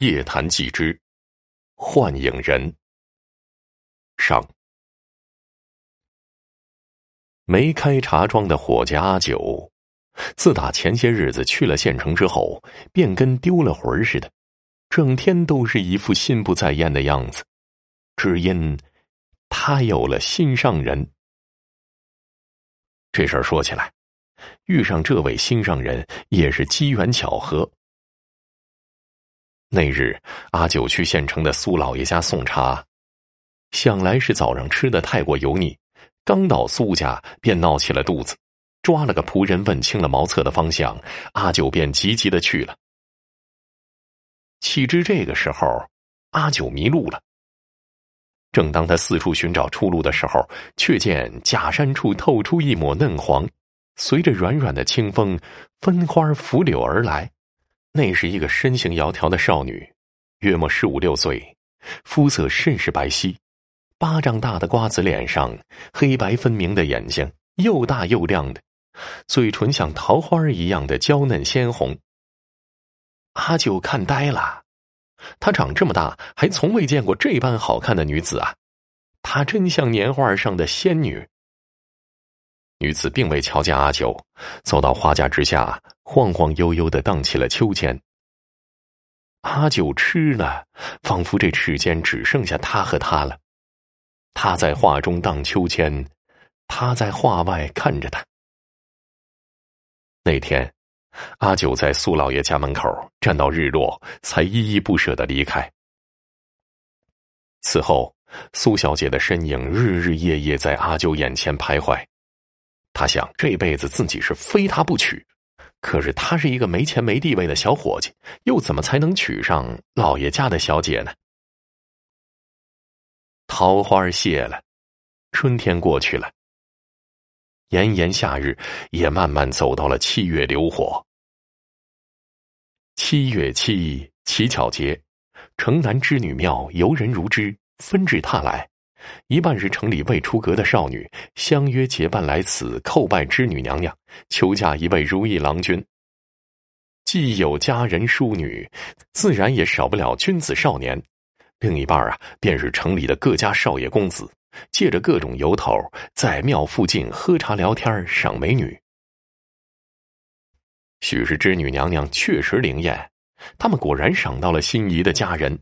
夜谈记之幻影人上。没开茶庄的伙计阿九，自打前些日子去了县城之后，便跟丢了魂似的，整天都是一副心不在焉的样子。只因他有了心上人。这事儿说起来，遇上这位心上人也是机缘巧合。那日，阿九去县城的苏老爷家送茶，想来是早上吃的太过油腻，刚到苏家便闹起了肚子，抓了个仆人问清了茅厕的方向，阿九便急急的去了。岂知这个时候，阿九迷路了。正当他四处寻找出路的时候，却见假山处透出一抹嫩黄，随着软软的清风，分花拂柳而来。那是一个身形窈窕的少女，约莫十五六岁，肤色甚是白皙，巴掌大的瓜子脸上，黑白分明的眼睛，又大又亮的，嘴唇像桃花一样的娇嫩鲜红。阿九看呆了，她长这么大，还从未见过这般好看的女子啊！她真像年画上的仙女。女子并未瞧见阿九，走到花架之下，晃晃悠悠的荡起了秋千。阿九吃了，仿佛这世间只剩下他和他了。他在画中荡秋千，他在画外看着他。那天，阿九在苏老爷家门口站到日落，才依依不舍的离开。此后，苏小姐的身影日日夜夜在阿九眼前徘徊。他想，这辈子自己是非他不娶。可是他是一个没钱没地位的小伙计，又怎么才能娶上老爷家的小姐呢？桃花谢了，春天过去了，炎炎夏日也慢慢走到了七月流火。七月七，乞巧节，城南织女庙游人如织，纷至沓来。一半是城里未出阁的少女，相约结伴来此叩拜织女娘娘，求嫁一位如意郎君。既有佳人淑女，自然也少不了君子少年。另一半啊，便是城里的各家少爷公子，借着各种由头，在庙附近喝茶聊天，赏美女。许是织女娘娘确实灵验，他们果然赏到了心仪的佳人。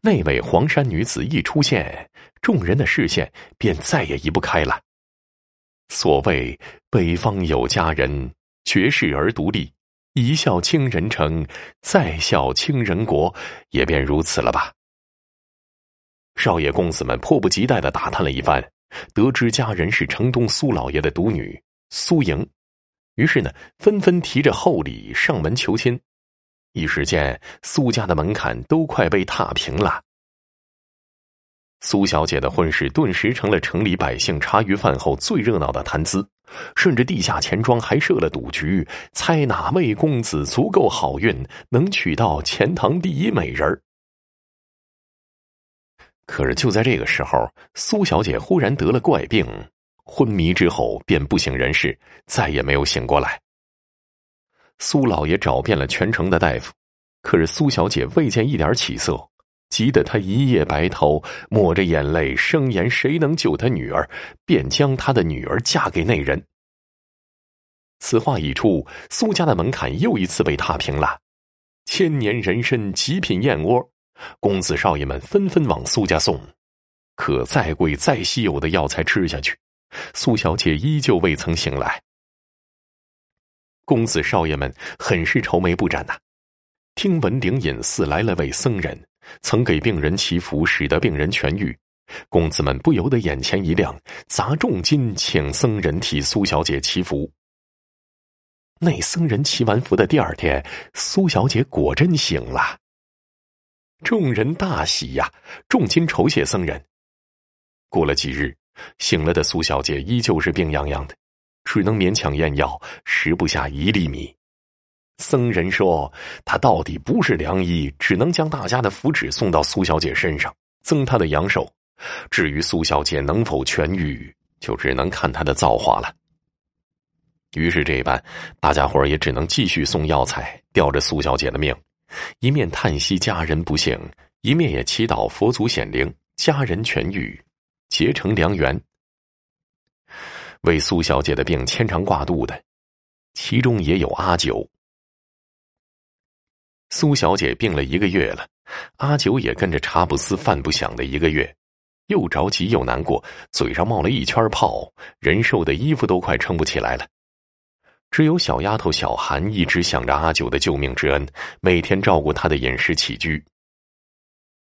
那位黄衫女子一出现，众人的视线便再也移不开了。所谓北方有佳人，绝世而独立，一笑倾人城，再笑倾人国，也便如此了吧。少爷公子们迫不及待的打探了一番，得知佳人是城东苏老爷的独女苏莹，于是呢，纷纷提着厚礼上门求亲。一时间，苏家的门槛都快被踏平了。苏小姐的婚事顿时成了城里百姓茶余饭后最热闹的谈资，甚至地下钱庄还设了赌局，猜哪位公子足够好运，能娶到钱塘第一美人可是就在这个时候，苏小姐忽然得了怪病，昏迷之后便不省人事，再也没有醒过来。苏老爷找遍了全城的大夫，可是苏小姐未见一点起色，急得他一夜白头，抹着眼泪，声言谁能救他女儿，便将他的女儿嫁给那人。此话一出，苏家的门槛又一次被踏平了。千年人参极品燕窝，公子少爷们纷纷往苏家送。可再贵再稀有的药材吃下去，苏小姐依旧未曾醒来。公子少爷们很是愁眉不展呐。听闻灵隐寺来了位僧人，曾给病人祈福，使得病人痊愈。公子们不由得眼前一亮，砸重金请僧人替苏小姐祈福。那僧人祈完福的第二天，苏小姐果真醒了。众人大喜呀，重金酬谢僧人。过了几日，醒了的苏小姐依旧是病怏怏的。只能勉强咽药，食不下一粒米。僧人说：“他到底不是良医，只能将大家的福祉送到苏小姐身上，增她的阳寿。至于苏小姐能否痊愈，就只能看她的造化了。”于是这般，大家伙也只能继续送药材，吊着苏小姐的命，一面叹息家人不幸，一面也祈祷佛祖显灵，家人痊愈，结成良缘。为苏小姐的病牵肠挂肚的，其中也有阿九。苏小姐病了一个月了，阿九也跟着茶不思饭不想的一个月，又着急又难过，嘴上冒了一圈泡，人瘦的衣服都快撑不起来了。只有小丫头小韩一直想着阿九的救命之恩，每天照顾他的饮食起居。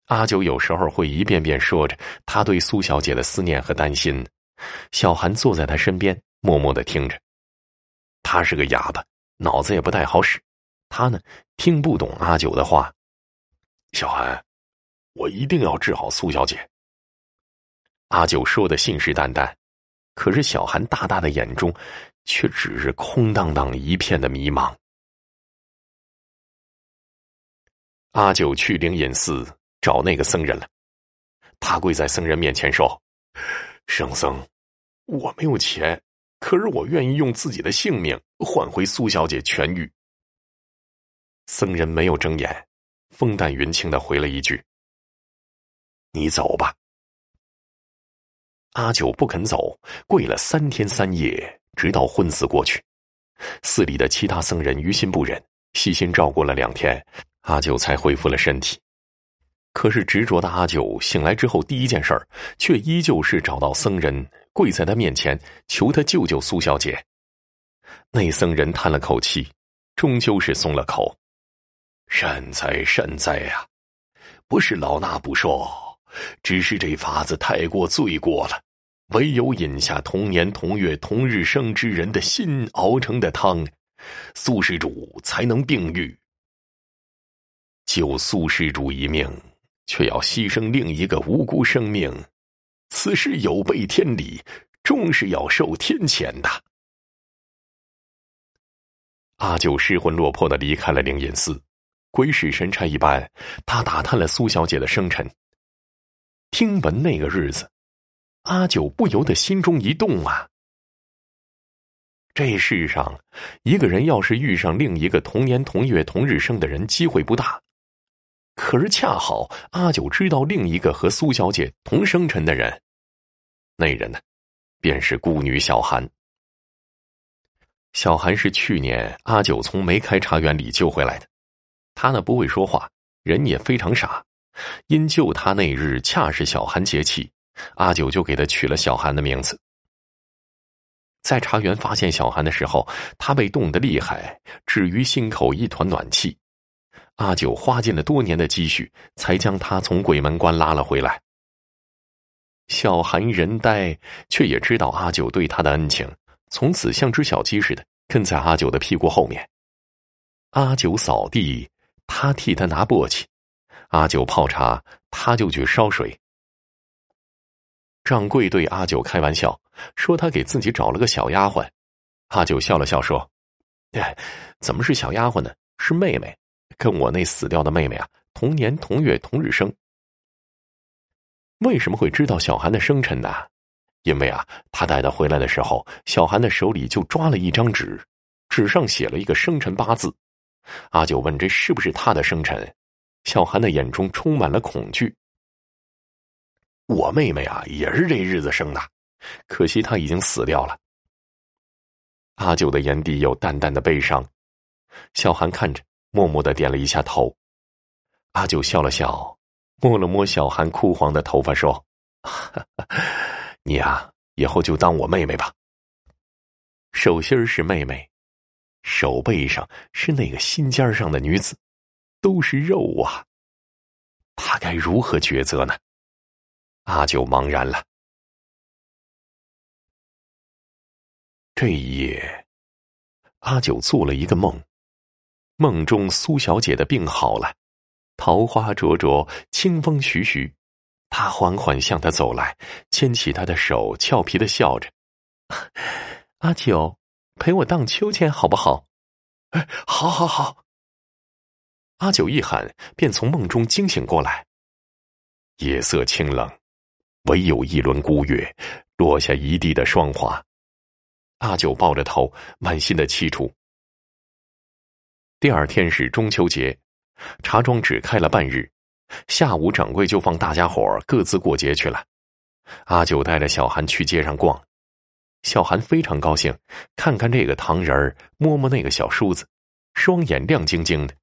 阿九有时候会一遍遍说着他对苏小姐的思念和担心，小韩坐在他身边，默默的听着。他是个哑巴，脑子也不太好使，他呢听不懂阿九的话。小韩，我一定要治好苏小姐。阿九说的信誓旦旦，可是小韩大大的眼中。却只是空荡荡一片的迷茫。阿九去灵隐寺找那个僧人了，他跪在僧人面前说：“圣僧，我没有钱，可是我愿意用自己的性命换回苏小姐痊愈。”僧人没有睁眼，风淡云轻的回了一句：“你走吧。”阿九不肯走，跪了三天三夜。直到昏死过去，寺里的其他僧人于心不忍，细心照顾了两天，阿九才恢复了身体。可是执着的阿九醒来之后，第一件事儿却依旧是找到僧人，跪在他面前求他救救苏小姐。那僧人叹了口气，终究是松了口：“善哉善哉呀，不是老衲不说，只是这法子太过罪过了。”唯有饮下同年同月同日生之人的心熬成的汤，苏施主才能病愈。救苏施主一命，却要牺牲另一个无辜生命，此事有悖天理，终是要受天谴的。阿九失魂落魄的离开了灵隐寺，鬼使神差一般，他打探了苏小姐的生辰。听闻那个日子。阿九不由得心中一动啊！这世上，一个人要是遇上另一个同年同月同日生的人，机会不大。可是恰好阿九知道另一个和苏小姐同生辰的人，那人呢，便是孤女小韩。小韩是去年阿九从梅开茶园里救回来的，他呢不会说话，人也非常傻。因救他那日恰是小韩节气。阿九就给他取了小韩的名字。在茶园发现小韩的时候，他被冻得厉害，至于心口一团暖气。阿九花尽了多年的积蓄，才将他从鬼门关拉了回来。小韩人呆，却也知道阿九对他的恩情，从此像只小鸡似的跟在阿九的屁股后面。阿九扫地，他替他拿簸箕；阿九泡茶，他就去烧水。掌柜对阿九开玩笑说：“他给自己找了个小丫鬟。”阿九笑了笑说：“，怎么是小丫鬟呢？是妹妹，跟我那死掉的妹妹啊，同年同月同日生。为什么会知道小韩的生辰呢？因为啊，他带她回来的时候，小韩的手里就抓了一张纸，纸上写了一个生辰八字。阿九问：‘这是不是他的生辰？’小韩的眼中充满了恐惧。”我妹妹啊，也是这日子生的，可惜她已经死掉了。阿九的眼底有淡淡的悲伤，小韩看着，默默的点了一下头。阿九笑了笑，摸了摸小韩枯黄的头发，说：“ 你呀，以后就当我妹妹吧。手心是妹妹，手背上是那个心尖上的女子，都是肉啊，他该如何抉择呢？”阿九茫然了。这一夜，阿九做了一个梦，梦中苏小姐的病好了，桃花灼灼，清风徐徐，他缓缓向她走来，牵起她的手，俏皮的笑着：“ 阿九，陪我荡秋千好不好？”“哎，好，好，好。”阿九一喊，便从梦中惊醒过来。夜色清冷。唯有一轮孤月，落下一地的霜花。阿九抱着头，满心的凄楚。第二天是中秋节，茶庄只开了半日，下午掌柜就放大家伙各自过节去了。阿九带着小韩去街上逛，小韩非常高兴，看看这个糖人儿摸摸那个小梳子，双眼亮晶晶的。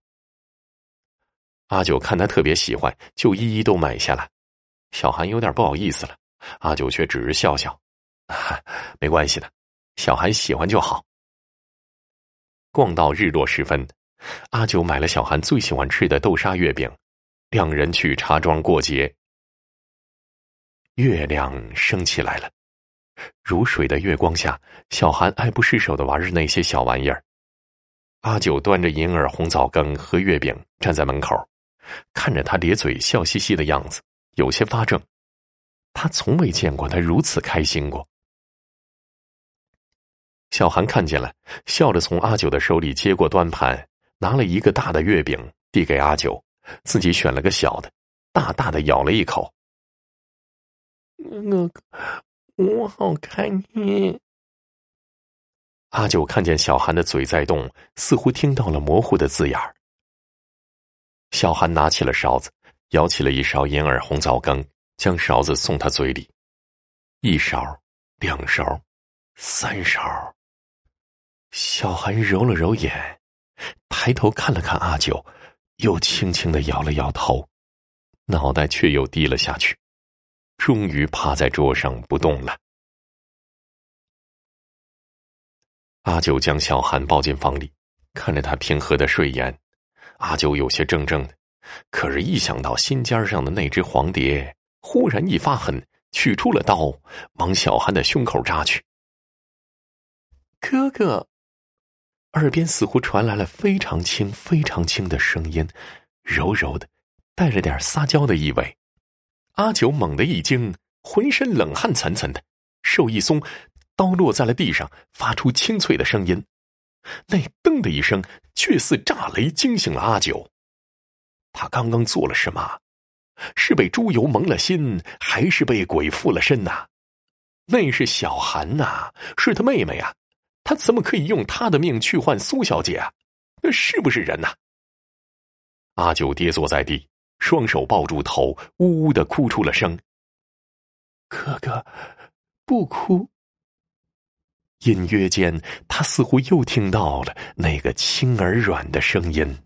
阿九看他特别喜欢，就一一都买下了。小韩有点不好意思了，阿九却只是笑笑：“没关系的，小韩喜欢就好。”逛到日落时分，阿九买了小韩最喜欢吃的豆沙月饼，两人去茶庄过节。月亮升起来了，如水的月光下，小韩爱不释手的玩着那些小玩意儿。阿九端着银耳红枣羹和月饼站在门口，看着他咧嘴笑嘻嘻的样子，有些发怔。他从未见过他如此开心过。小韩看见了，笑着从阿九的手里接过端盘，拿了一个大的月饼递给阿九，自己选了个小的，大大的咬了一口。哥哥，我好开心。阿九看见小韩的嘴在动，似乎听到了模糊的字眼儿。小韩拿起了勺子，舀起了一勺银耳红枣羹，将勺子送他嘴里，一勺，两勺，三勺。小韩揉了揉眼，抬头看了看阿九，又轻轻的摇了摇头，脑袋却又低了下去，终于趴在桌上不动了。阿九将小韩抱进房里，看着他平和的睡颜，阿九有些怔怔的，可是，一想到心尖上的那只黄蝶，忽然一发狠，取出了刀，往小韩的胸口扎去。哥哥。耳边似乎传来了非常轻、非常轻的声音，柔柔的，带着点撒娇的意味。阿九猛地一惊，浑身冷汗涔涔的，手一松，刀落在了地上，发出清脆的声音。那“噔”的一声，却似炸雷，惊醒了阿九。他刚刚做了什么？是被猪油蒙了心，还是被鬼附了身呐？那是小韩呐，是他妹妹啊！他怎么可以用他的命去换苏小姐啊？那是不是人呐？阿九跌坐在地，双手抱住头，呜呜的哭出了声。哥哥，不哭。隐约间，他似乎又听到了那个轻而软的声音。